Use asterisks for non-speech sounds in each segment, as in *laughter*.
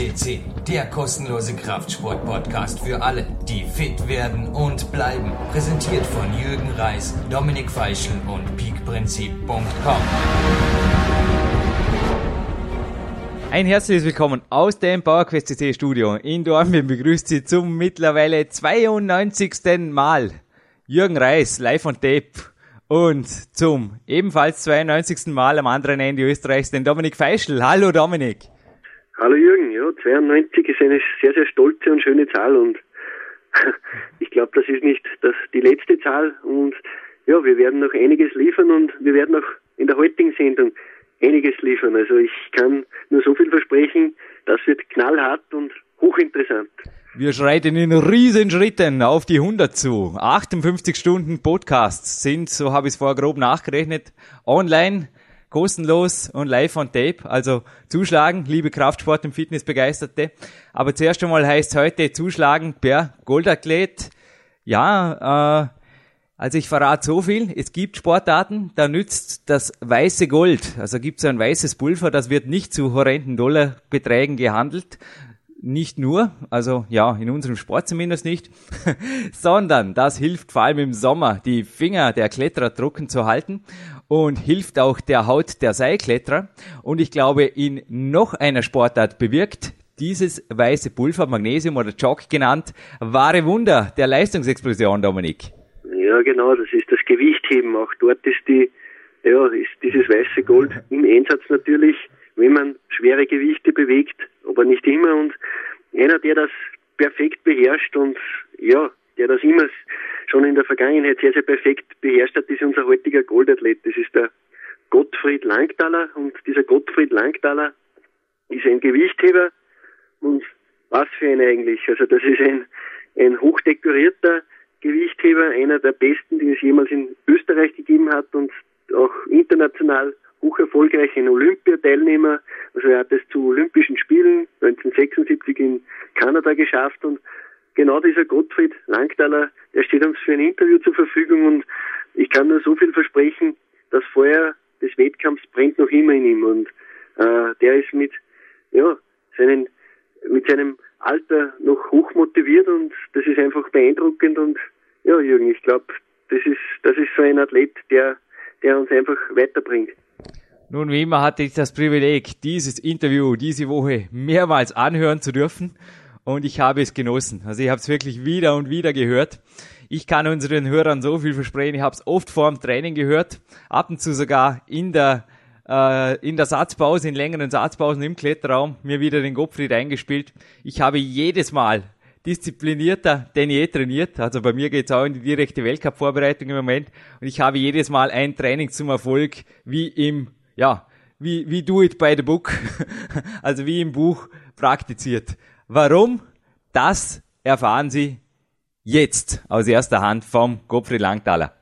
FCC, der kostenlose Kraftsport-Podcast für alle, die fit werden und bleiben. Präsentiert von Jürgen Reis, Dominik Feischl und peakprinzip.com. Ein herzliches Willkommen aus dem PowerQuest CC Studio in Dortmund begrüßt Sie zum mittlerweile 92. Mal Jürgen Reis live on tape und zum ebenfalls 92. Mal am anderen Ende Österreichs den Dominik Feischl. Hallo Dominik. Hallo Jürgen, ja, 92 ist eine sehr, sehr stolze und schöne Zahl und *laughs* ich glaube, das ist nicht das, die letzte Zahl und ja, wir werden noch einiges liefern und wir werden auch in der heutigen Sendung einiges liefern. Also ich kann nur so viel versprechen, das wird knallhart und hochinteressant. Wir schreiten in riesen Schritten auf die 100 zu. 58 Stunden Podcasts sind, so habe ich es vorher grob nachgerechnet, online, kostenlos und live on tape. Also zuschlagen, liebe Kraftsport- und Fitnessbegeisterte. Aber zuerst einmal heißt heute zuschlagen per Goldathlet. Ja, äh, also ich verrate so viel, es gibt Sportarten, da nützt das weiße Gold, also gibt es ein weißes Pulver, das wird nicht zu horrenden Dollarbeträgen gehandelt, nicht nur, also ja, in unserem Sport zumindest nicht, *laughs* sondern das hilft vor allem im Sommer, die Finger der Kletterer trocken zu halten und hilft auch der Haut der Seilkletterer. Und ich glaube, in noch einer Sportart bewirkt dieses weiße Pulver, Magnesium oder Chalk genannt, wahre Wunder der Leistungsexplosion, Dominik. Ja, genau, das ist das Gewichtheben. Auch dort ist die, ja, ist dieses weiße Gold im Einsatz natürlich, wenn man schwere Gewichte bewegt, aber nicht immer. Und einer, der das perfekt beherrscht und ja, der das immer schon in der Vergangenheit sehr, sehr perfekt beherrscht hat, ist unser heutiger Goldathlet. Das ist der Gottfried Langtaler und dieser Gottfried Langtaler ist ein Gewichtheber und was für ein eigentlich. Also das ist ein, ein hochdekorierter Gewichtheber, einer der besten, die es jemals in Österreich gegeben hat und auch international hoch erfolgreich, ein Olympiateilnehmer. Also er hat es zu Olympischen Spielen 1976 in Kanada geschafft und genau dieser Gottfried Langtaler, der steht uns für ein Interview zur Verfügung und ich kann nur so viel versprechen, das Feuer des Wettkampfs brennt noch immer in ihm und äh, der ist mit ja seinen mit seinem Alter noch hoch motiviert und das ist einfach beeindruckend und ja, Jürgen, ich glaube, das ist, das ist so ein Athlet, der, der uns einfach weiterbringt. Nun, wie immer hatte ich das Privileg, dieses Interview diese Woche mehrmals anhören zu dürfen und ich habe es genossen. Also ich habe es wirklich wieder und wieder gehört. Ich kann unseren Hörern so viel versprechen. Ich habe es oft vor dem Training gehört, ab und zu sogar in der äh, in der Satzpause, in längeren Satzpausen im Kletterraum, mir wieder den Gottfried eingespielt. Ich habe jedes Mal disziplinierter denn je trainiert. Also bei mir geht's auch in die direkte Weltcup-Vorbereitung im Moment. Und ich habe jedes Mal ein Training zum Erfolg, wie im, ja, wie, wie do it by the book. *laughs* also wie im Buch praktiziert. Warum? Das erfahren Sie jetzt aus erster Hand vom Gottfried Langthaler.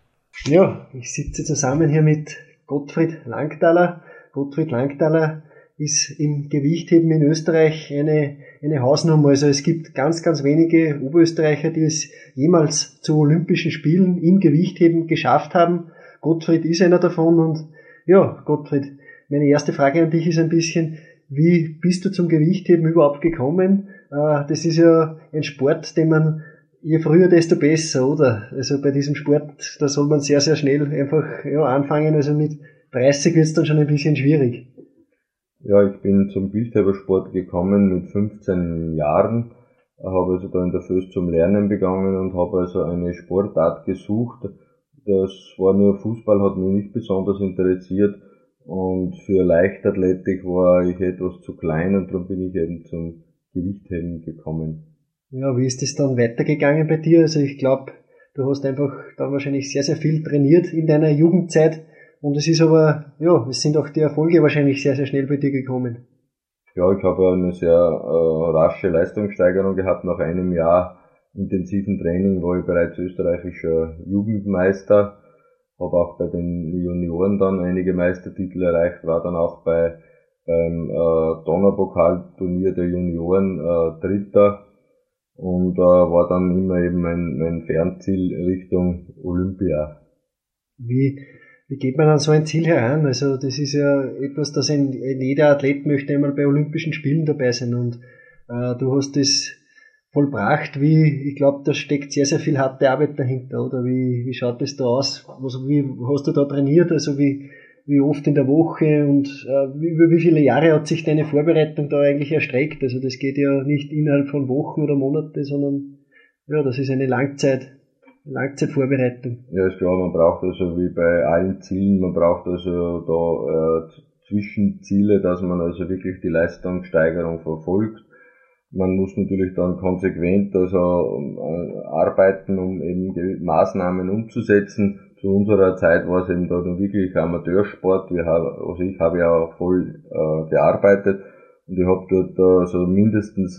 Ja, ich sitze zusammen hier mit Gottfried Langthaler. Gottfried Langthaler ist im Gewichtheben in Österreich eine, eine Hausnummer. Also es gibt ganz, ganz wenige Oberösterreicher, die es jemals zu Olympischen Spielen im Gewichtheben geschafft haben. Gottfried ist einer davon und ja, Gottfried, meine erste Frage an dich ist ein bisschen, wie bist du zum Gewichtheben überhaupt gekommen? Äh, das ist ja ein Sport, den man je früher, desto besser, oder? Also bei diesem Sport, da soll man sehr, sehr schnell einfach ja, anfangen. Also mit 30 wird es dann schon ein bisschen schwierig. Ja, ich bin zum Gewichthebersport gekommen mit 15 Jahren, habe also da in der Föst zum Lernen begonnen und habe also eine Sportart gesucht. Das war nur Fußball, hat mich nicht besonders interessiert und für Leichtathletik war ich etwas zu klein und darum bin ich eben zum Gewichtheben gekommen. Ja, wie ist es dann weitergegangen bei dir? Also ich glaube, du hast einfach da wahrscheinlich sehr, sehr viel trainiert in deiner Jugendzeit. Und es ist aber, ja, es sind auch die Erfolge wahrscheinlich sehr, sehr schnell bei dir gekommen. Ja, ich habe eine sehr äh, rasche Leistungssteigerung gehabt. Nach einem Jahr intensiven Training war ich bereits österreichischer Jugendmeister. Habe auch bei den Junioren dann einige Meistertitel erreicht, war dann auch bei beim äh, Donnerpokalturnier der Junioren äh, Dritter und äh, war dann immer eben mein, mein Fernziel Richtung Olympia. Wie, wie geht man an so ein Ziel heran? Also das ist ja etwas, das ein, jeder Athlet möchte einmal bei Olympischen Spielen dabei sein und Äh, du hast das vollbracht, wie, ich glaube, da steckt sehr, sehr viel harte Arbeit dahinter, oder? Wie, wie schaut das da aus? Also, wie hast du da trainiert? Also, wie, wie oft in der Woche und äh, über wie viele Jahre hat sich deine Vorbereitung da eigentlich erstreckt? Also, das geht ja nicht innerhalb von Wochen oder Monate, sondern, ja, das ist eine Langzeit, Langzeitvorbereitung. Ja, ist klar, man braucht also wie bei allen Zielen, man braucht also da äh, Zwischenziele, dass man also wirklich die Leistungssteigerung verfolgt man muss natürlich dann konsequent also äh, arbeiten, um eben Maßnahmen umzusetzen. Zu unserer Zeit war es eben da nur wirklich Amateursport. Wir haben, also ich habe ja auch voll äh, gearbeitet und ich habe dort also mindestens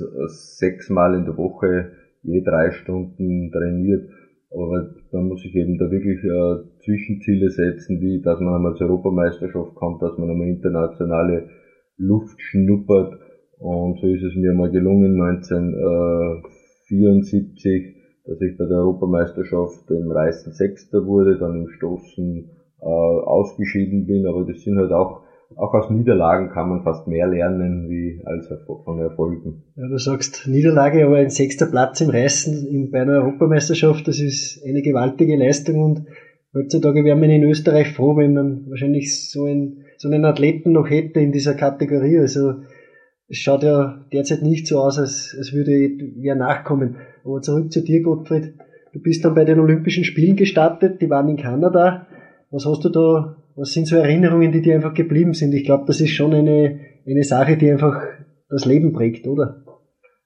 sechsmal in der Woche je drei Stunden trainiert. Aber man muss sich eben da wirklich äh, Zwischenziele setzen, wie dass man einmal zur Europameisterschaft kommt, dass man einmal internationale Luft schnuppert und so ist es mir mal gelungen, 1974, dass ich bei der Europameisterschaft im Reißen Sechster wurde, dann im Stoßen äh, ausgeschieden bin. Aber das sind halt auch, auch aus Niederlagen kann man fast mehr lernen wie als von Erfolgen. Ja, du sagst Niederlage, aber ein sechster Platz im Reißen in, bei einer Europameisterschaft, das ist eine gewaltige Leistung und heutzutage wäre man in Österreich froh, wenn man wahrscheinlich so, ein, so einen Athleten noch hätte in dieser Kategorie. Also es schaut ja derzeit nicht so aus, als, als würde wer nachkommen. Aber zurück zu dir, Gottfried. Du bist dann bei den Olympischen Spielen gestartet, die waren in Kanada. Was hast du da, was sind so Erinnerungen, die dir einfach geblieben sind? Ich glaube, das ist schon eine, eine Sache, die einfach das Leben prägt, oder?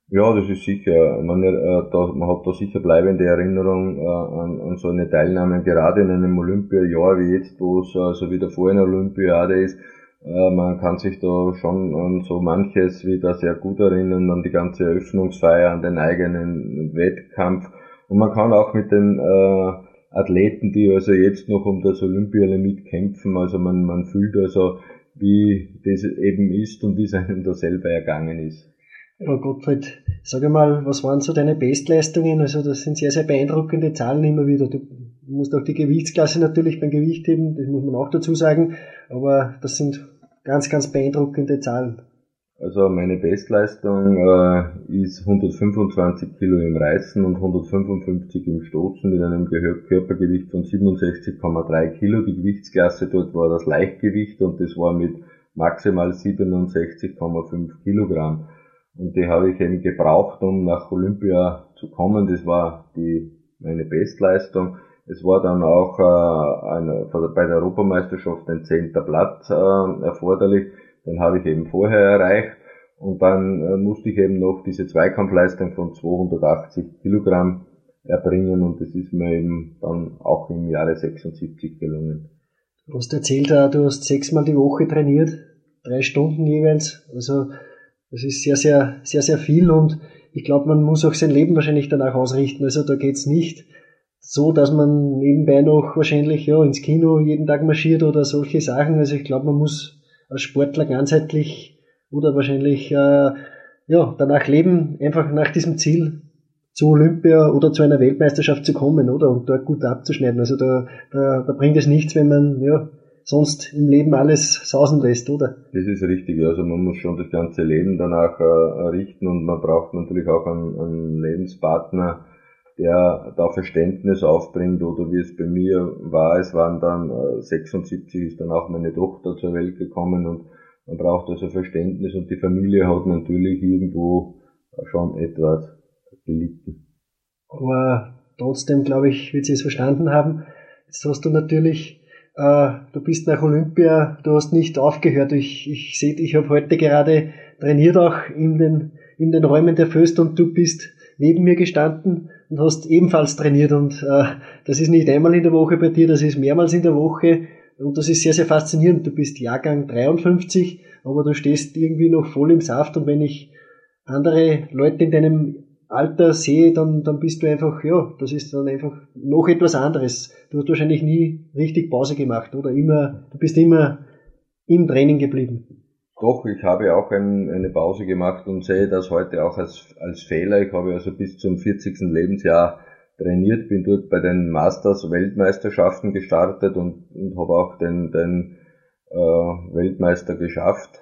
Ja, das ist sicher. Man, äh, man hat da sicher bleibende Erinnerung äh, an, an so eine Teilnahme, gerade in einem Olympiajahr wie jetzt, wo es äh, so wie davor eine Olympiade ist man kann sich da schon an so manches wieder sehr gut erinnern, an die ganze Eröffnungsfeier, an den eigenen Wettkampf. Und man kann auch mit den äh, Athleten, die also jetzt noch um das Olympialimit kämpfen, also man, man fühlt also, wie das eben ist und wie es einem da selber ergangen ist. Ja, Gottfried, sag mal, was waren so deine Bestleistungen? Also das sind sehr, sehr beeindruckende Zahlen immer wieder. Du musst auch die Gewichtsklasse natürlich beim Gewicht heben, das muss man auch dazu sagen, aber das sind ganz, ganz beeindruckende Zahlen. Also meine Bestleistung äh, ist 125 Kilo im Reißen und 155 im Stoßen mit einem Körpergewicht von 67,3 Kilo. Die Gewichtsklasse dort war das Leichtgewicht und das war mit maximal 67,5 Kilogramm. Und die habe ich eben gebraucht, um nach Olympia zu kommen. Das war die meine Bestleistung. Es war dann auch äh, eine, bei der Europameisterschaft ein zehnter Platz äh, erforderlich. Den habe ich eben vorher erreicht. Und dann äh, musste ich eben noch diese Zweikampfleistung von 280 Kilogramm erbringen und das ist mir eben dann auch im Jahre 76 gelungen. Du hast erzählt, äh, du hast sechsmal die Woche trainiert, drei Stunden jeweils. Also das ist sehr, sehr, sehr, sehr viel und ich glaube, man muss auch sein Leben wahrscheinlich danach ausrichten. Also da geht's nicht so, dass man nebenbei noch wahrscheinlich ja ins Kino jeden Tag marschiert oder solche Sachen. Also ich glaube, man muss als Sportler ganzheitlich oder wahrscheinlich äh, ja danach leben, einfach nach diesem Ziel zu Olympia oder zu einer Weltmeisterschaft zu kommen, oder? Und dort gut abzuschneiden. Also da, da, da bringt es nichts, wenn man ja sonst im Leben alles sausen lässt, oder? Das ist richtig. Also man muss schon das ganze Leben danach äh, richten und man braucht natürlich auch einen, einen Lebenspartner, der da Verständnis aufbringt oder wie es bei mir war, es waren dann äh, 76 ist dann auch meine Tochter zur Welt gekommen und man braucht also Verständnis und die Familie hat natürlich irgendwo schon etwas gelitten. Aber trotzdem, glaube ich, wird sie es verstanden haben. Jetzt hast du natürlich, äh, du bist nach Olympia, du hast nicht aufgehört. Ich, ich sehe, ich habe heute gerade trainiert auch in den, in den Räumen der Föst und du bist neben mir gestanden und hast ebenfalls trainiert und äh, das ist nicht einmal in der Woche bei dir, das ist mehrmals in der Woche und das ist sehr, sehr faszinierend. Du bist Jahrgang 53, aber du stehst irgendwie noch voll im Saft und wenn ich andere Leute in deinem Alter sehe, dann, dann bist du einfach, ja, das ist dann einfach noch etwas anderes. Du hast wahrscheinlich nie richtig Pause gemacht, oder? Immer, du bist immer im Training geblieben. Doch, ich habe auch ein, eine Pause gemacht und sehe das heute auch als, als Fehler. Ich habe also bis zum 40. Lebensjahr trainiert, bin dort bei den Masters Weltmeisterschaften gestartet und, und habe auch den, den äh, Weltmeister geschafft.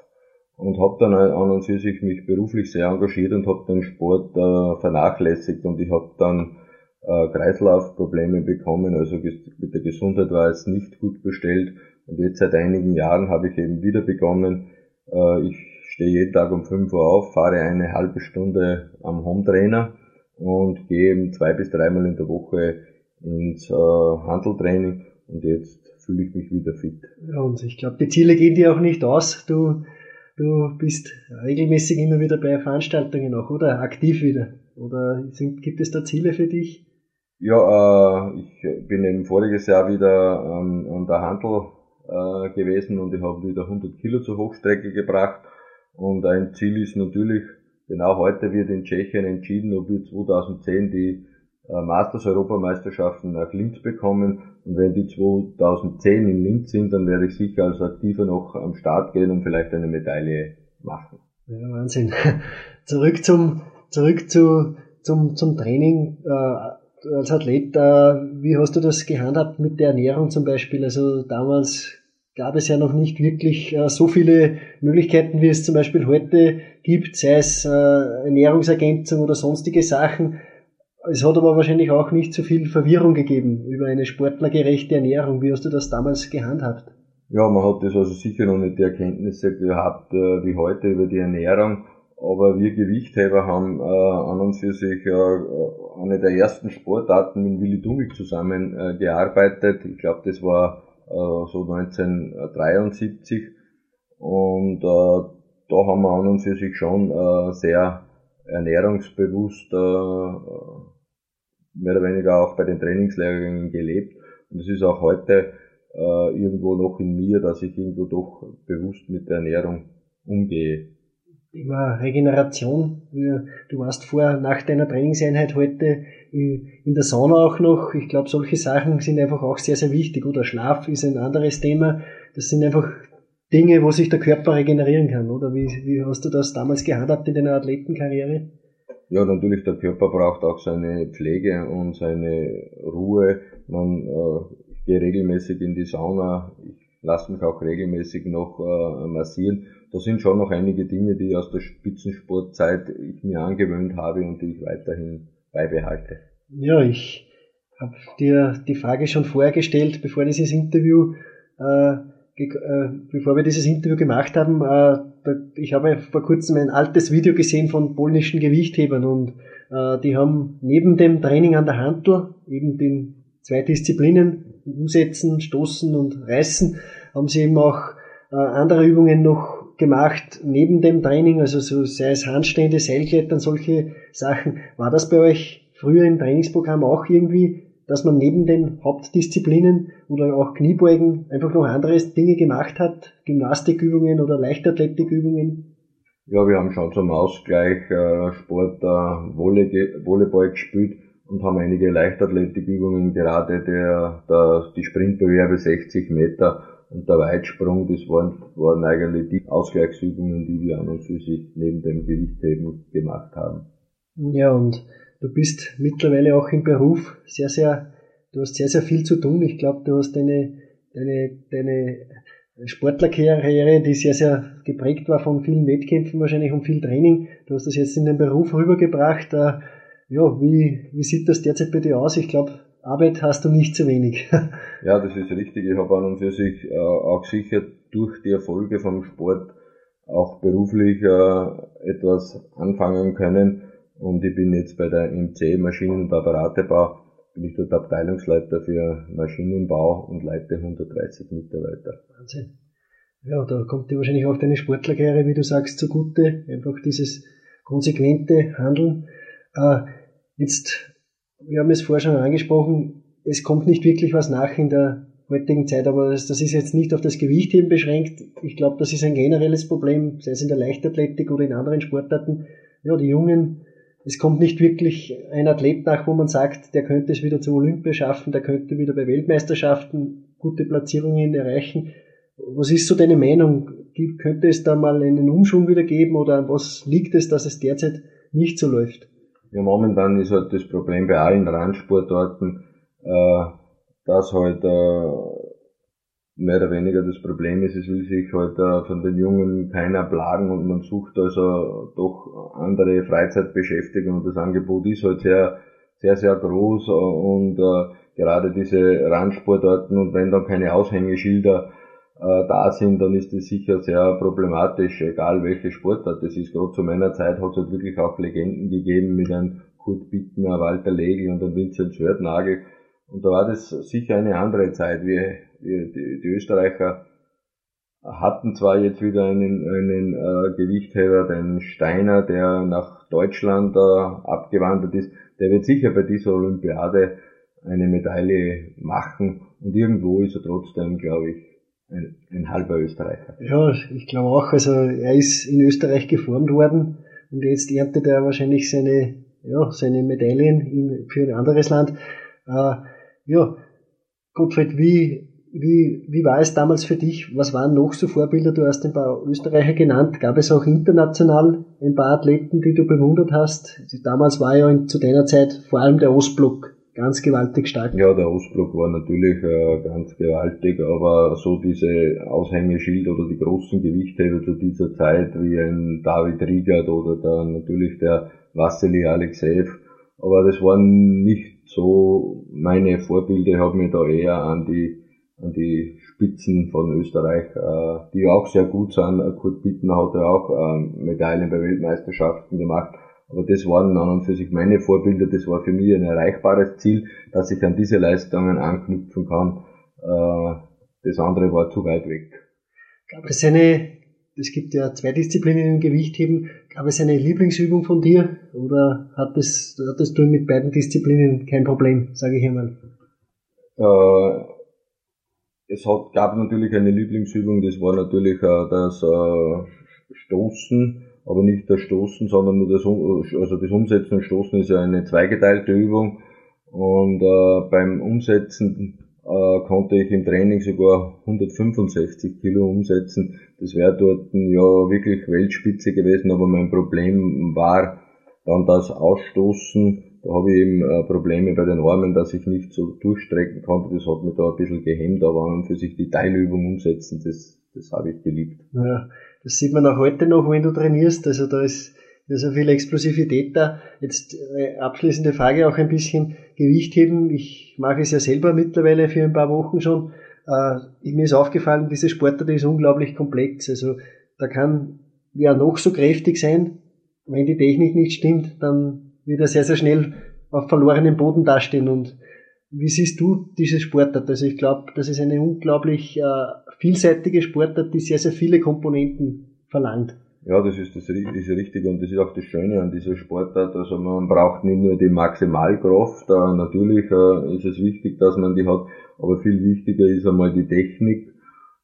und habe dann an und für sich mich beruflich sehr engagiert und habe den Sport äh, vernachlässigt und ich habe dann äh, Kreislaufprobleme bekommen, also mit der Gesundheit war es nicht gut bestellt und jetzt seit einigen Jahren habe ich eben wieder begonnen. Äh, ich stehe jeden Tag um 5 Uhr auf, fahre eine halbe Stunde am Hometrainer und gehe eben zwei bis dreimal in der Woche ins äh, Handeltraining und jetzt fühle ich mich wieder fit. Ja, und ich glaube, die Ziele gehen dir auch nicht aus. Du, du bist regelmäßig immer wieder bei Veranstaltungen auch, oder? Aktiv wieder. Oder sind, gibt es da Ziele für dich? Ja, äh, ich bin eben voriges Jahr wieder ähm, an der Handel äh, gewesen und ich habe wieder 100 Kilo zur Hochstrecke gebracht. Und ein Ziel ist natürlich, genau heute wird in Tschechien entschieden, ob wir 2010 die äh, Masters-Europameisterschaften nach Linz bekommen. Und wenn die 2010 in Linz sind, dann werde ich sicher als Aktiver noch am Start gehen und vielleicht eine Medaille machen. Ja, Wahnsinn. *laughs* zurück zum, zurück zu, zum, zum Training. Äh, als Athlet, äh, wie hast du das gehandhabt mit der Ernährung zum Beispiel? Also damals gab es ja noch nicht wirklich äh, so viele Möglichkeiten, wie es zum Beispiel heute gibt, sei es äh, Ernährungsergänzung oder sonstige Sachen. Es hat aber wahrscheinlich auch nicht so viel Verwirrung gegeben über eine sportlergerechte Ernährung. Wie hast du das damals gehandhabt? Ja, man hat das also sicher noch nicht die Erkenntnisse gehabt wie heute über die Ernährung. Aber wir Gewichtheber haben äh, an und für sich äh, eine der ersten Sportarten mit Willi Dungel zusammen äh, gearbeitet. Ich glaube, das war äh, so 1973. Und äh, da haben wir an und für sich schon äh, sehr ernährungsbewusst äh, mehr oder weniger auch bei den Trainingslehrgängen gelebt. Und es ist auch heute äh, irgendwo noch in mir, dass ich irgendwo doch bewusst mit der Ernährung umgehe. Thema Regeneration. Du warst vor, nach deiner Trainingseinheit heute in, in der Sauna auch noch. Ich glaube, solche Sachen sind einfach auch sehr, sehr wichtig. Oder Schlaf ist ein anderes Thema. Das sind einfach Dinge, wo sich der Körper regenerieren kann, oder? Wie, wie hast du das damals gehandhabt in deiner Athletenkarriere? Ja, natürlich, der Körper braucht auch seine Pflege und seine Ruhe. Man äh, ich gehe regelmäßig in die Sauna, ich lasse mich auch regelmäßig noch äh, massieren. Da sind schon noch einige Dinge, die aus der Spitzensportzeit ich mir angewöhnt habe und die ich weiterhin beibehalte. Ja, ich habe dir die Frage schon vorher gestellt, bevor dieses Interview, äh, äh, bevor wir dieses Interview gemacht haben. Äh, ich habe vor kurzem ein altes Video gesehen von polnischen Gewichthebern und äh, die haben neben dem Training an der Handel, eben den zwei Disziplinen, Umsetzen, Stoßen und Reißen, haben sie eben auch äh, andere Übungen noch gemacht neben dem Training, also so sei es Handstände, Seilklettern, solche Sachen. War das bei euch früher im Trainingsprogramm auch irgendwie, dass man neben den Hauptdisziplinen oder auch Kniebeugen einfach noch andere Dinge gemacht hat? Gymnastikübungen oder Leichtathletikübungen? Ja, wir haben schon zum Ausgleich äh, Sport äh, Volleyball gespielt und haben einige Leichtathletikübungen, gerade der, der die Sprintbewerbe 60 Meter und der Weitsprung, das waren, waren eigentlich die Ausgleichsübungen, die wir an und für sich neben dem Gewichtheben gemacht haben. Ja, und du bist mittlerweile auch im Beruf sehr, sehr, du hast sehr, sehr viel zu tun. Ich glaube, du hast deine, deine, deine Sportlerkarriere, die sehr, sehr geprägt war von vielen Wettkämpfen wahrscheinlich und viel Training. Du hast das jetzt in den Beruf rübergebracht. Äh, ja, wie, wie sieht das derzeit bei dir aus? Ich glaube, Arbeit hast du nicht zu wenig. *laughs* ja, das ist richtig. Ich habe an und für sich äh, auch sicher durch die Erfolge vom Sport auch beruflich äh, etwas anfangen können. Und ich bin jetzt bei der MC Maschinen- und Apparatebau, bin ich dort Abteilungsleiter für Maschinenbau und leite 130 Mitarbeiter. Wahnsinn. Ja, da kommt dir wahrscheinlich auch deine Sportlerkarriere, wie du sagst, zugute. Einfach dieses konsequente Handeln. Äh, jetzt wir haben es vorher schon angesprochen, es kommt nicht wirklich was nach in der heutigen Zeit, aber das, das ist jetzt nicht auf das Gewichtheben beschränkt. Ich glaube, das ist ein generelles Problem, sei es in der Leichtathletik oder in anderen Sportarten. Ja, die Jungen, es kommt nicht wirklich ein Athlet nach, wo man sagt, der könnte es wieder zu Olympia schaffen, der könnte wieder bei Weltmeisterschaften gute Platzierungen erreichen. Was ist so deine Meinung? Könnte es da mal einen Umschwung wieder geben oder an was liegt es, dass es derzeit nicht so läuft? Ja, momentan ist halt das Problem bei allen Randsportarten, äh, dass halt äh, mehr oder weniger das Problem ist, es will sich halt äh, von den Jungen keiner plagen und man sucht also doch andere Freizeitbeschäftigung und das Angebot ist halt sehr, sehr, sehr groß und äh, gerade diese Randsportarten und wenn dann keine Aushängeschilder äh, da sind, dann ist das sicher sehr problematisch, egal welche Sportart das ist. Gerade zu meiner Zeit hat es halt wirklich auch Legenden gegeben mit einem Kurt Bittner, Walter Legel und einem Vincent Schwertnagel. Und da war das sicher eine andere Zeit. Wir, wir die, die Österreicher hatten zwar jetzt wieder einen, einen äh, Gewichtheber, den Steiner, der nach Deutschland äh, abgewandert ist. Der wird sicher bei dieser Olympiade eine Medaille machen und irgendwo ist er trotzdem, glaube ich, ein, ein halber Österreicher. Ja, ich glaube auch. Also er ist in Österreich geformt worden und jetzt erntet er wahrscheinlich seine, ja, seine Medaillen in, für ein anderes Land. Äh, ja, Gottfried, wie, wie, wie war es damals für dich? Was waren noch so Vorbilder? Du hast ein paar Österreicher genannt. Gab es auch international ein paar Athleten, die du bewundert hast? Damals war ja zu deiner Zeit vor allem der Ostblock ganz gewaltig stark. Ja, der Ostblock war natürlich äh, ganz gewaltig, aber so diese Aushängeschild oder die großen Gewichtheber zu dieser Zeit wie ein David Riegert oder dann natürlich der Vassili Alexejew, aber das waren nicht so meine Vorbilder, ich habe mich da eher an die an die Spitzen von Österreich, äh, die auch sehr gut sind. Kurt Bittner hat ja auch äh, Medaillen bei Weltmeisterschaften gemacht. Aber das waren an und für sich meine Vorbilder. Das war für mich ein erreichbares Ziel, dass ich an diese Leistungen anknüpfen kann. Äh, das andere war zu weit weg. Gab es eine, es gibt ja zwei Disziplinen im Gewichtheben, gab es eine Lieblingsübung von dir oder hattest, hattest du mit beiden Disziplinen kein Problem, sage ich einmal? Äh, es hat, gab natürlich eine Lieblingsübung, das war natürlich äh, das äh, Stoßen aber nicht das Stoßen, sondern nur das, also das Umsetzen und Stoßen ist ja eine zweigeteilte Übung. Und äh, beim Umsetzen äh, konnte ich im Training sogar 165 Kilo umsetzen. Das wäre dort ja wirklich Weltspitze gewesen, aber mein Problem war dann das Ausstoßen. Da habe ich eben äh, Probleme bei den Armen, dass ich nicht so durchstrecken konnte. Das hat mich da ein bisschen gehemmt, aber an für sich die Teilübung umsetzen, das, das habe ich geliebt. Ja. Das sieht man auch heute noch, wenn du trainierst. Also da ist ja so viel Explosivität da. Jetzt äh, abschließende Frage auch ein bisschen Gewicht heben. Ich mache es ja selber mittlerweile für ein paar Wochen schon. Äh, mir ist aufgefallen, diese Sportart ist unglaublich komplex. Also da kann wer noch so kräftig sein, wenn die Technik nicht stimmt, dann wird er sehr, sehr schnell auf verlorenem Boden dastehen. Und wie siehst du diese Sportart? Also ich glaube, das ist eine unglaublich äh, vielseitige Sportart, die sehr, sehr viele Komponenten verlangt. Ja, das ist, das ist richtig und das ist auch das Schöne an dieser Sportart. Also man braucht nicht nur die Maximalkraft, äh, natürlich äh, ist es wichtig, dass man die hat, aber viel wichtiger ist einmal die Technik,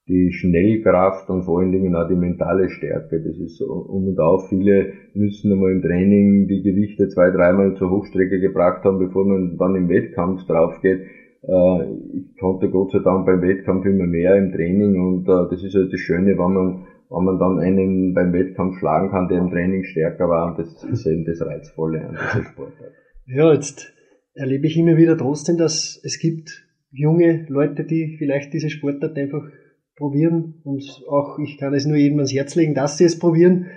die Schnellkraft und vor allen Dingen auch die mentale Stärke. Das ist um und auf. Viele müssen einmal im Training die Gewichte zwei, dreimal zur Hochstrecke gebracht haben, bevor man dann im Wettkampf drauf geht. Äh, ich konnte Gott sei Dank beim Wettkampf immer mehr im Training und äh, das ist halt das Schöne, wenn man, wenn man dann einen beim Wettkampf schlagen kann, der im Training stärker war und das ist eben das Reizvolle an dieser Sportart. Ja, jetzt erlebe ich immer wieder trotzdem, dass es gibt junge Leute, die vielleicht diese Sportart einfach probieren und auch ich kann es nur jedem ans Herz legen, dass sie es probieren.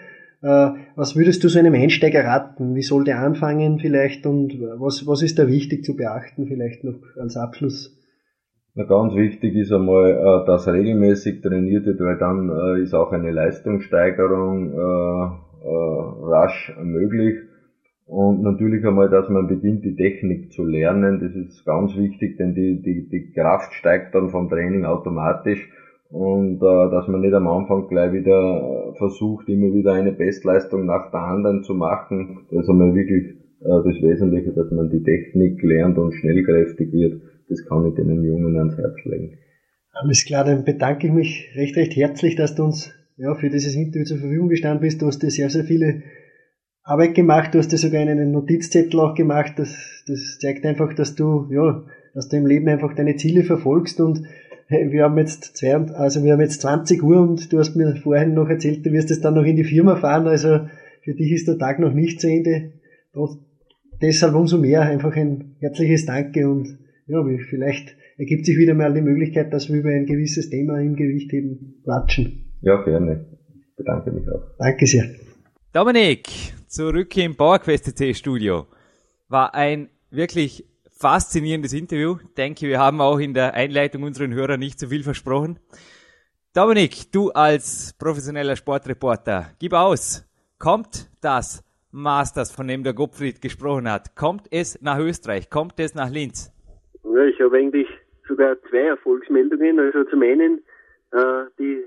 Äh, was würdest du so einem Einsteiger raten? Wie soll der anfangen vielleicht und was, was ist da wichtig zu beachten vielleicht noch als Abschluss? Na, ganz wichtig ist einmal, äh, dass regelmäßig trainiert wird, weil dann äh, ist auch eine Leistungssteigerung rasch möglich. Und natürlich einmal, dass man beginnt, die Technik zu lernen. Das ist ganz wichtig, denn die, die, die Kraft steigt dann vom Training automatisch und äh, dass man nicht am Anfang gleich wieder versucht, immer wieder eine Bestleistung nach der anderen zu machen. Das ist einmal wirklich äh, das Wesentliche, dass man die Technik lernt und schnellkräftig wird. Das kann ich den Jungen ans Herz legen. Alles klar, dann bedanke ich mich recht, recht herzlich, dass du uns ja, für dieses Interview zur Verfügung gestanden bist. Du hast dir sehr, sehr viele Arbeit gemacht. Du hast dir sogar einen Notizzettel auch gemacht. Das, das zeigt einfach, dass du, ja, dass du im Leben einfach deine Ziele verfolgst und wir haben jetzt zwei, also wir haben jetzt 20 Uhr und du hast mir vorhin noch erzählt, du wirst es dann noch in die Firma fahren, also für dich ist der Tag noch nicht zu Ende. Trotz, deshalb umso mehr einfach ein herzliches Danke und ja, vielleicht ergibt sich wieder mal die Möglichkeit, dass wir über ein gewisses Thema im Gewichtheben quatschen. Ja, gerne. Ich bedanke mich auch. Danke sehr. Dominik, zurück im PowerQuest C Studio. War ein wirklich faszinierendes Interview. Denke, wir haben auch in der Einleitung unseren Hörern nicht zu viel versprochen. Dominik, du als professioneller Sportreporter, gib aus. Kommt das Masters, von dem der Gottfried gesprochen hat, kommt es nach Österreich? Kommt es nach Linz? Ja, ich habe eigentlich sogar zwei Erfolgsmeldungen. Also zum einen, äh, die,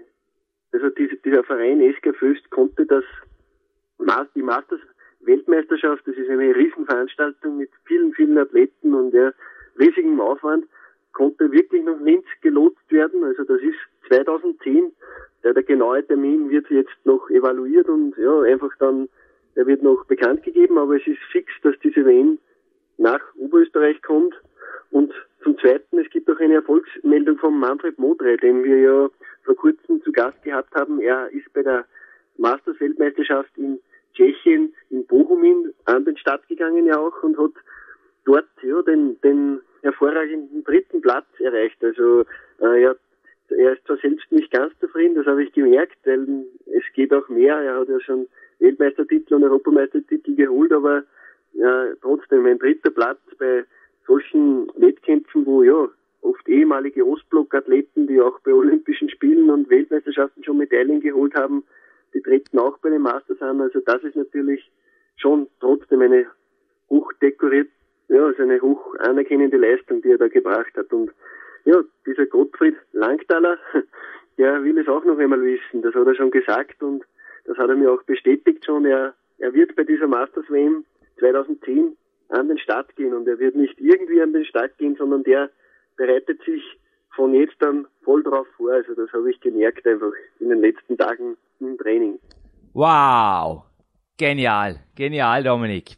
also diese, dieser Verein SK Föst konnte das, die Masters Weltmeisterschaft, das ist eine Riesenveranstaltung mit vielen, vielen Athleten und ja, riesigem Aufwand, konnte wirklich nach Linz gelotst werden. Also das ist 2010. Der, der genaue Termin wird jetzt noch evaluiert und ja, einfach dann, der wird noch bekannt gegeben, aber es ist fix, dass diese WM nach Oberösterreich kommt. Und zum Zweiten, es gibt auch eine Erfolgsmeldung von Manfred Modre, den wir ja vor kurzem zu Gast gehabt haben. Er ist bei der Masters-Weltmeisterschaft in Tschechien, in Bochumin an den Start gegangen ja auch und hat dort ja den, den hervorragenden dritten Platz erreicht. Also äh, er, er ist zwar selbst nicht ganz zufrieden, das habe ich gemerkt, weil es geht auch mehr. Er hat ja schon Weltmeistertitel und Europameistertitel geholt, aber ja, trotzdem ein dritter Platz bei solchen Wettkämpfen, wo ja oft ehemalige Ostblock-Athleten, die auch bei Olympischen Spielen und Weltmeisterschaften schon Medaillen geholt haben, die treten auch bei den Masters an. Also das ist natürlich schon trotzdem eine hochdekoriert, ja, also eine hoch anerkennende Leistung, die er da gebracht hat. Und ja, dieser Gottfried Langtaler, *laughs* der will es auch noch einmal wissen. Das hat er schon gesagt und das hat er mir auch bestätigt schon. Er, er wird bei dieser Masters WM 2010 an den Start gehen und er wird nicht irgendwie an den Start gehen, sondern der bereitet sich von jetzt an voll drauf vor. Also das habe ich gemerkt einfach in den letzten Tagen im Training. Wow! Genial, genial, Dominik.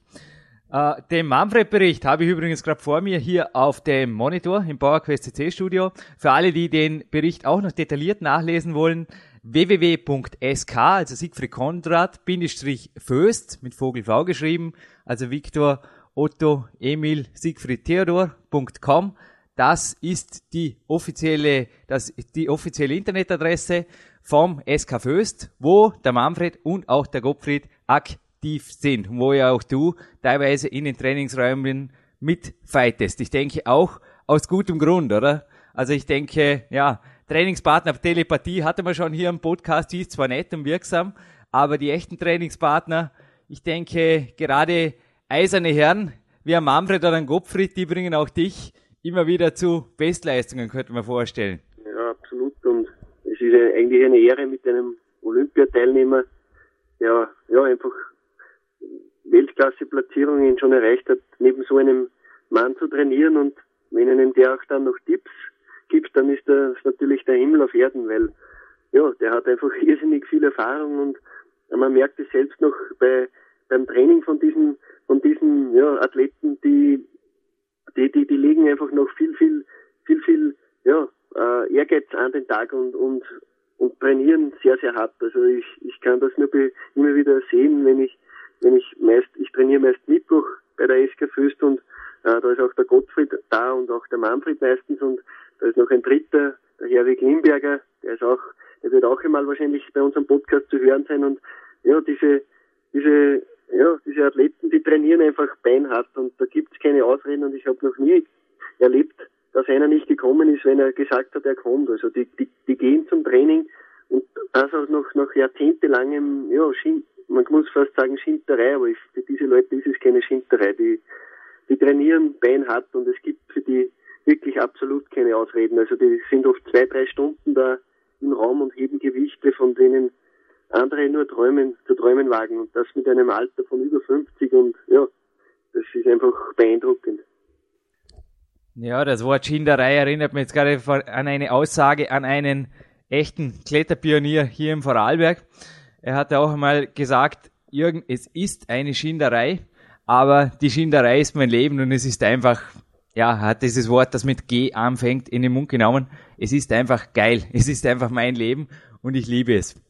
Äh, den Manfred-Bericht habe ich übrigens gerade vor mir hier auf dem Monitor im PowerQuest CC Studio. Für alle, die den Bericht auch noch detailliert nachlesen wollen, www.sk, also Siegfried Konrad, Bindestrich Föst, mit Vogel V geschrieben, also Viktor Otto Emil Siegfried Theodor.com. Das ist die offizielle, das ist die offizielle Internetadresse vom SK Föst, wo der Manfred und auch der Gottfried aktiv sind, wo ja auch du teilweise in den Trainingsräumen mitfightest. Ich denke auch aus gutem Grund, oder? Also ich denke, ja, Trainingspartner Telepathie hatte man schon hier im Podcast, die ist zwar nett und wirksam, aber die echten Trainingspartner, ich denke, gerade eiserne Herren, wie ein Manfred oder ein Gottfried, die bringen auch dich immer wieder zu Bestleistungen, könnte man vorstellen. Ja, absolut. Und es ist eigentlich eine Ehre mit einem Olympiateilnehmer, der ja einfach Weltklasse-Platzierungen schon erreicht hat, neben so einem Mann zu trainieren und wenn einem der auch dann noch Tipps gibt, dann ist das natürlich der Himmel auf Erden, weil ja, der hat einfach *laughs* irrsinnig viel Erfahrung und man merkt es selbst noch bei beim Training von diesen von diesen ja, Athleten, die die, die, die legen einfach noch viel, viel, viel, viel, ja, äh, Ehrgeiz an den Tag und, und, und trainieren sehr, sehr hart. Also ich, ich kann das nur immer wieder sehen, wenn ich, wenn ich meist, ich trainiere meist Mittwoch bei der SK Föst und äh, da ist auch der Gottfried da und auch der Manfred meistens und da ist noch ein dritter, der Herwig Limberger, der ist auch, der wird auch einmal wahrscheinlich bei unserem Podcast zu hören sein und ja, diese, diese ja, diese Athleten, die trainieren einfach beinhart und da gibt's keine Ausreden und ich habe noch nie erlebt, dass einer nicht gekommen ist, wenn er gesagt hat, er kommt. Also die, die, die gehen zum Training und das auch noch nach jahrzehntelangem, ja, man muss fast sagen Schinterei, aber ich, für diese Leute ist es keine Schinterei. Die, die trainieren beinhart und es gibt für die wirklich absolut keine Ausreden. Also die sind oft zwei, drei Stunden da im Raum und heben Gewichte, von denen andere nur träumen, zu träumen wagen und das mit einem Alter von über 50 und ja, das ist einfach beeindruckend. Ja, das Wort Schinderei erinnert mich jetzt gerade an eine Aussage an einen echten Kletterpionier hier im Vorarlberg. Er hatte auch einmal gesagt, Jürgen, es ist eine Schinderei, aber die Schinderei ist mein Leben und es ist einfach, ja, hat dieses Wort, das mit G anfängt, in den Mund genommen. Es ist einfach geil. *laughs* Es ist einfach mein Leben und ich liebe es.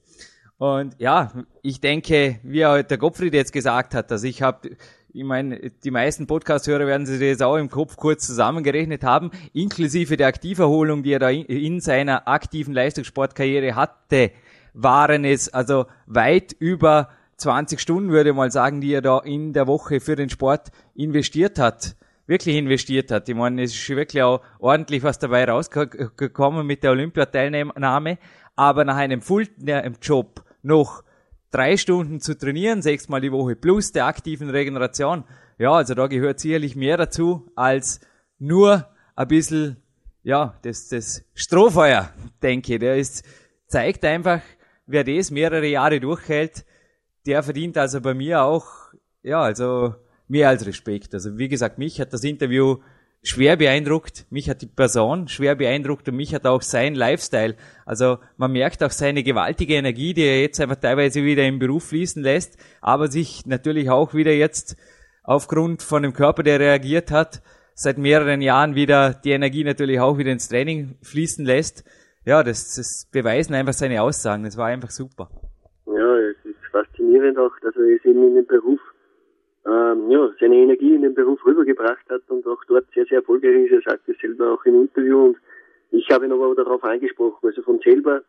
Und ja, ich denke, wie der Gottfried jetzt gesagt hat, dass ich habe ich meine, die meisten Podcast-Hörer werden sich das auch im Kopf kurz zusammengerechnet haben, inklusive der Aktiverholung, die er da in seiner aktiven Leistungssportkarriere hatte, waren es also weit über 20 Stunden, würde ich mal sagen, die er da in der Woche für den Sport investiert hat wirklich investiert hat. Ich meine, es ist wirklich auch ordentlich was dabei rausgekommen mit der Olympiateilnahme, aber nach einem Fulltime-Job noch drei Stunden zu trainieren, sechsmal die Woche, plus der aktiven Regeneration, ja, also da gehört sicherlich mehr dazu, als nur ein bisschen, ja, das, das Strohfeuer, denke ich. Der ist, zeigt einfach, wer das mehrere Jahre durchhält, der verdient also bei mir auch, ja, also mehr als Respekt. Also wie gesagt, mich hat das Interview schwer beeindruckt, mich hat die Person schwer beeindruckt und mich hat auch sein Lifestyle. Also man merkt auch seine gewaltige Energie, die er jetzt einfach teilweise wieder im Beruf fließen lässt, aber sich natürlich auch wieder jetzt aufgrund von dem Körper, der reagiert hat, seit mehreren Jahren wieder die Energie natürlich auch wieder ins Training fließen lässt. Ja, das, das beweisen einfach seine Aussagen. Das war einfach super. Ja, es ist faszinierend auch, dass er es eben in den Beruf ähm, ja, seine Energie in den Beruf rübergebracht hat und auch dort sehr, sehr erfolgreich ist. Er sagt es selber auch im Interview und ich habe ihn aber darauf angesprochen. Also von selber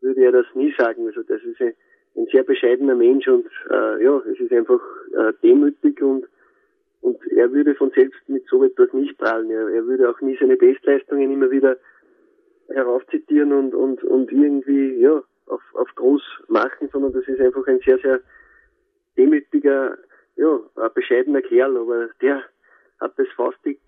würde er das nie sagen. Also das ist ein, ein sehr bescheidener Mensch und äh, ja, es ist einfach äh, demütig und und er würde von selbst mit so etwas nicht prallen. Er, er würde auch nie seine Bestleistungen immer wieder heraufzitieren und, und, und irgendwie ja, auf, auf groß machen, sondern das ist einfach ein sehr, sehr demütiger ja, ein bescheidener Kerl, aber der hat das Faustdick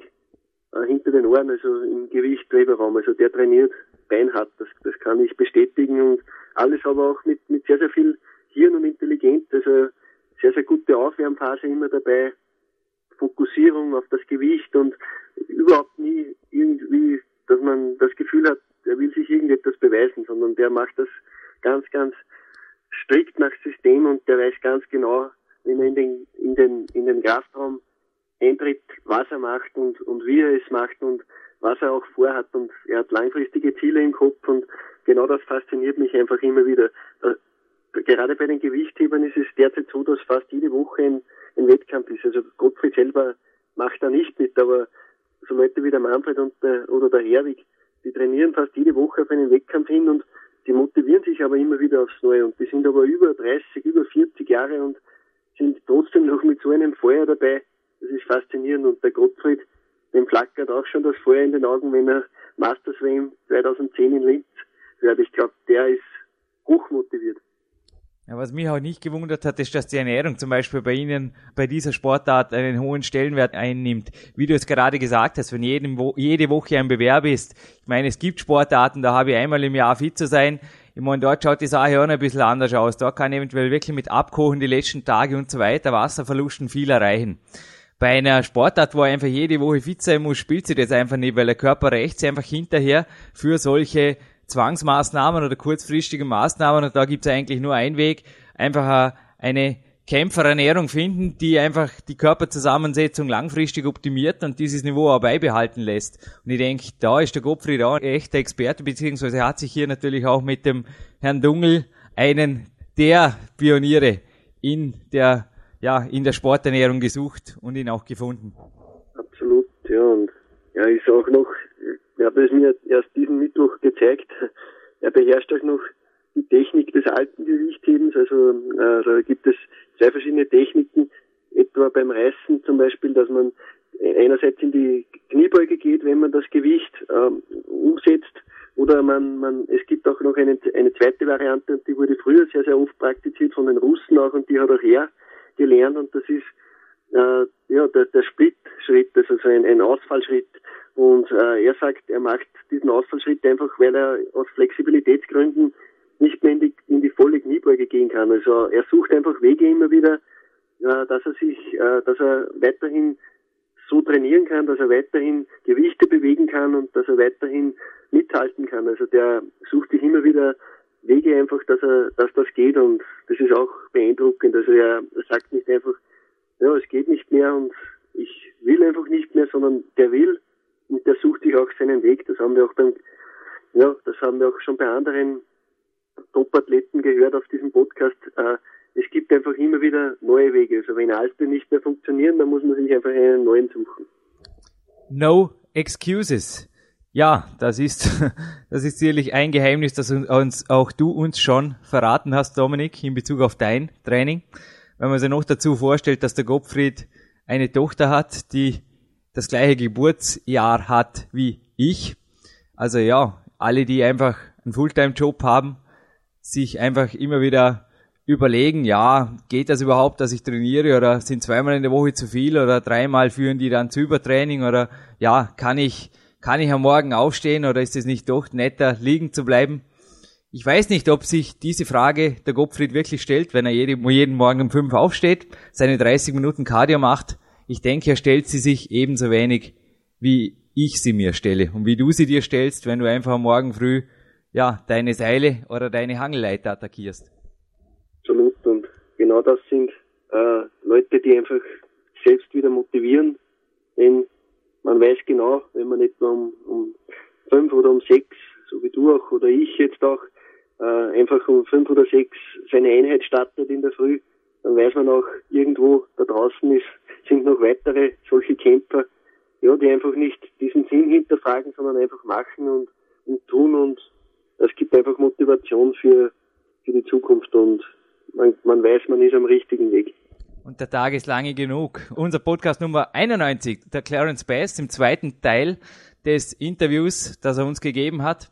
äh, hinter den Ohren, also im Gewicht Weberraum. Also der trainiert beinhart, das, das kann ich bestätigen. Und alles aber auch mit, mit sehr, sehr viel Hirn und Intelligenz, also sehr, sehr gute Aufwärmphase immer dabei, Fokussierung auf das Gewicht und überhaupt nie irgendwie, dass man das Gefühl hat, er will sich irgendetwas beweisen, sondern der macht das ganz, ganz strikt nach System und der weiß ganz genau, wenn er in den, in den, in den Kraftraum eintritt, was er macht und, und wie er es macht und was er auch vorhat und er hat langfristige Ziele im Kopf und genau das fasziniert mich einfach immer wieder. Gerade bei den Gewichthebern ist es derzeit so, dass fast jede Woche ein, ein Wettkampf ist. Also Gottfried selber macht da nicht mit, aber so Leute wie der Manfred und der, oder der Herwig, die trainieren fast jede Woche auf einen Wettkampf hin und die motivieren sich aber immer wieder aufs Neue und die sind aber über 30, über 40 Jahre und sind trotzdem noch mit so einem Feuer dabei. Das ist faszinierend. Und der Gottfried, dem flackert auch schon das Feuer in den Augen, wenn er Masters WM 2010 in Linz hört. Ich glaube, der ist hochmotiviert. Ja, was mich auch nicht gewundert hat, ist, dass die Ernährung zum Beispiel bei Ihnen bei dieser Sportart einen hohen Stellenwert einnimmt. Wie du es gerade gesagt hast, wenn jedem, jede Woche ein Bewerb ist. Ich meine, es gibt Sportarten, da habe ich einmal im Jahr fit zu sein. Ich meine, dort schaut die Sache auch noch ein bisschen anders aus. Dort kann eventuell wirklich mit Abkochen die letzten Tage und so weiter, Wasserverlusten viel erreichen. Bei einer Sportart, wo er einfach jede Woche fit sein muss, spielt sie das einfach nicht, weil der Körper rächt sich einfach hinterher für solche Zwangsmaßnahmen oder kurzfristige Maßnahmen und da gibt es eigentlich nur einen Weg, einfach eine Kämpferernährung finden, die einfach die Körperzusammensetzung langfristig optimiert und dieses Niveau auch beibehalten lässt. Und ich denke, da ist der Gottfried auch ein echter Experte, beziehungsweise hat sich hier natürlich auch mit dem Herrn Dungel einen der Pioniere in der, ja, in der Sporternährung gesucht und ihn auch gefunden. Absolut, ja, und er ist auch noch, er hat es mir erst diesen Mittwoch gezeigt, er beherrscht auch noch die Technik des alten Gewichthebens, also äh, da gibt es zwei verschiedene Techniken, etwa beim Reißen zum Beispiel, dass man einerseits in die Kniebeuge geht, wenn man das Gewicht ähm, umsetzt, oder man, man, es gibt auch noch eine, eine zweite Variante, die wurde früher sehr, sehr oft praktiziert von den Russen auch, und die hat auch er gelernt, und das ist äh, ja der, der Split-Schritt, also ein, ein Ausfallschritt. Und äh, er sagt, er macht diesen Ausfallschritt einfach, weil er aus Flexibilitätsgründen nicht mehr in die, in die volle Kniebeuge gehen kann. Also er sucht einfach Wege immer wieder, äh, dass er sich, äh, dass er weiterhin so trainieren kann, dass er weiterhin Gewichte bewegen kann und dass er weiterhin mithalten kann. Also der sucht sich immer wieder Wege einfach, dass er, dass das geht und das ist auch beeindruckend. Also er sagt nicht einfach, ja, es geht nicht mehr und ich will einfach nicht mehr, sondern der will und der sucht sich auch seinen Weg. Das haben wir auch beim, ja, das haben wir auch schon bei anderen Top-Athleten gehört auf diesem Podcast. Äh, es gibt einfach immer wieder neue Wege. Also wenn alte nicht mehr funktionieren, dann muss man sich einfach einen neuen suchen. No excuses. Ja, das ist, *laughs* das ist sicherlich ein Geheimnis, das uns auch du uns schon verraten hast, Dominik, in Bezug auf dein Training. Wenn man sich noch dazu vorstellt, dass der Gottfried eine Tochter hat, die das gleiche Geburtsjahr hat wie ich. Also ja, alle, die einfach einen Fulltime-Job haben, sich einfach immer wieder überlegen, ja, geht das überhaupt, dass ich trainiere oder sind zweimal in der Woche zu viel oder dreimal führen die dann zu Übertraining oder ja, kann ich, kann ich am Morgen aufstehen oder ist es nicht doch netter, liegen zu bleiben? Ich weiß nicht, ob sich diese Frage der Gottfried wirklich stellt, wenn er jeden Morgen um fünf aufsteht, seine 30 Minuten Cardio macht. Ich denke, er stellt sie sich ebenso wenig, wie ich sie mir stelle und wie du sie dir stellst, wenn du einfach am Morgen früh ja, deine Seile oder deine Hangelleiter attackierst. Absolut. Und genau das sind äh, Leute, die einfach selbst wieder motivieren. Denn man weiß genau, wenn man nur um, um fünf oder um sechs, so wie du auch oder ich jetzt auch, äh, einfach um fünf oder sechs seine Einheit startet in der Früh, dann weiß man auch, irgendwo da draußen ist, sind noch weitere solche Kämpfer, ja, die einfach nicht diesen Sinn hinterfragen, sondern einfach machen und, und tun und es gibt einfach Motivation für, für die Zukunft und man, man weiß, man ist am richtigen Weg. Und der Tag ist lange genug. Unser Podcast Nummer 91, der Clarence Bass, im zweiten Teil des Interviews, das er uns gegeben hat.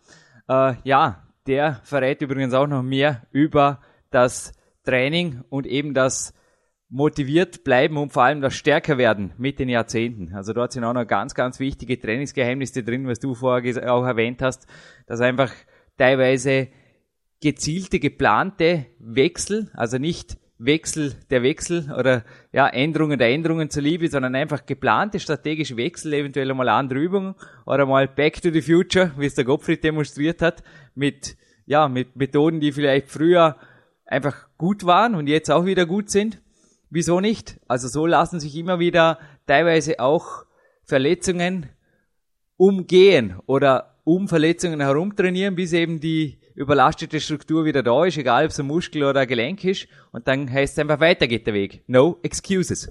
Äh, ja, der verrät übrigens auch noch mehr über das Training und eben das motiviert bleiben und vor allem das stärker werden mit den Jahrzehnten. Also dort sind auch noch ganz, ganz wichtige Trainingsgeheimnisse drin, was du vorher auch erwähnt hast, dass einfach teilweise gezielte, geplante Wechsel, also nicht Wechsel der Wechsel oder ja, Änderungen der Änderungen zur Liebe, sondern einfach geplante strategische Wechsel, eventuell mal andere Übungen oder mal Back to the Future, wie es der Gottfried demonstriert hat, mit, ja, mit Methoden, die vielleicht früher einfach gut waren und jetzt auch wieder gut sind. Wieso nicht? Also so lassen sich immer wieder teilweise auch Verletzungen umgehen oder um Verletzungen herumtrainieren, bis eben die überlastete Struktur wieder da ist, egal ob es ein Muskel oder ein Gelenk ist. Und dann heißt es einfach, weiter geht der Weg. No excuses.